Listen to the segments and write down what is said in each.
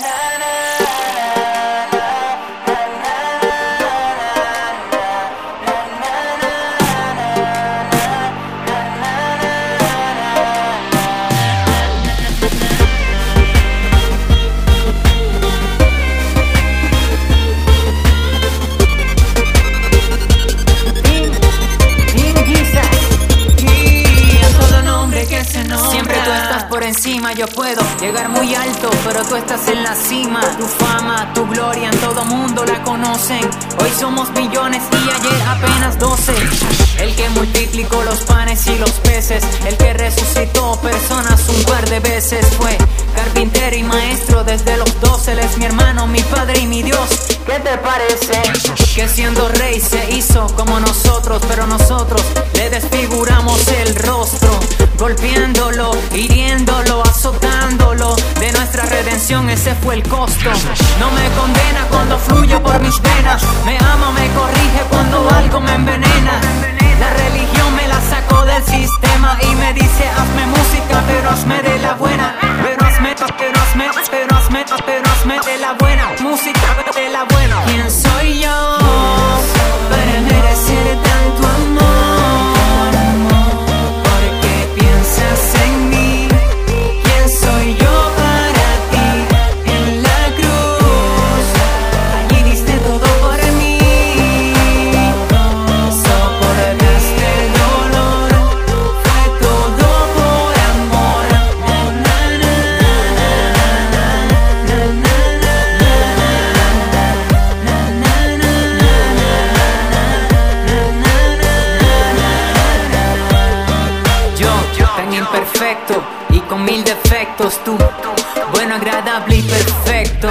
night. Yo puedo llegar muy alto, pero tú estás en la cima. Tu fama, tu gloria en todo mundo la conocen. Hoy somos millones y ayer apenas doce. El que multiplicó los panes y los peces, el que resucitó personas un par de veces fue carpintero y maestro desde los doce. Él es mi hermano, mi padre y mi Dios. ¿Qué te parece? Que siendo rey se hizo como nosotros, pero nosotros le desfiguramos ese fue el costo. No me condena cuando fluye por mis venas, me ama, me corrige cuando algo me envenena. La religión me la sacó del sistema y me dice hazme música, tan imperfecto y con mil defectos, tú, bueno, agradable y perfecto.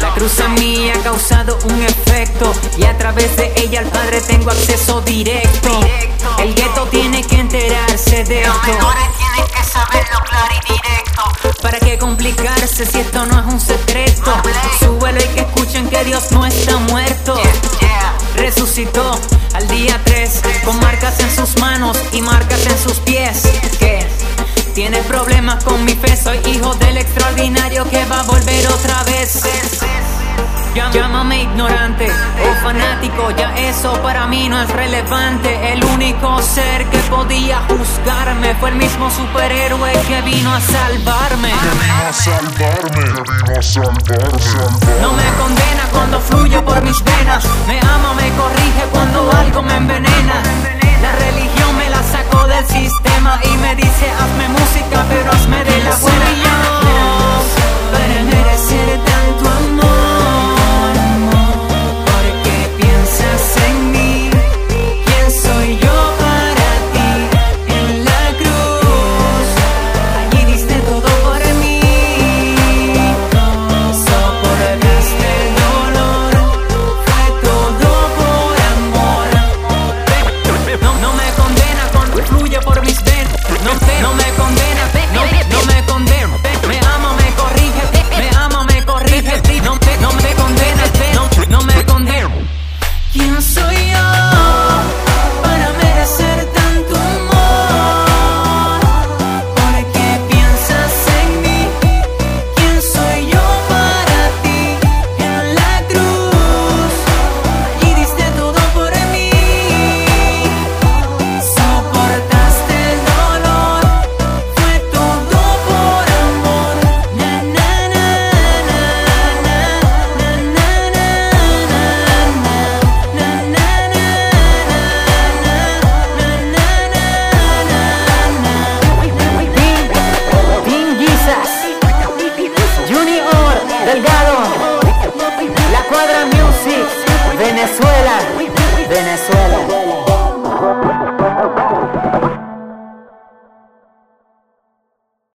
La cruz a mí ha causado un efecto y a través de ella al Padre tengo acceso directo. El gueto tiene que enterarse de esto. tienen que saberlo claro y directo. ¿Para qué complicarse si esto no es un secreto? Súbelo y que escuchen que Dios no está muerto. Resucitó al día 3 con marcas en sus manos y marcas en sus pies. Que tiene problemas con mi fe, soy hijo del extraordinario que va a volver otra vez. Llá- Llámame ignorante o fanático, ya eso para mí no es relevante. El único ser que podía juzgarme fue el mismo superhéroe que vino a salvarme. vino a salvarme, vino a salvarme, salvarme. No me dice hazme música, pero hazme de.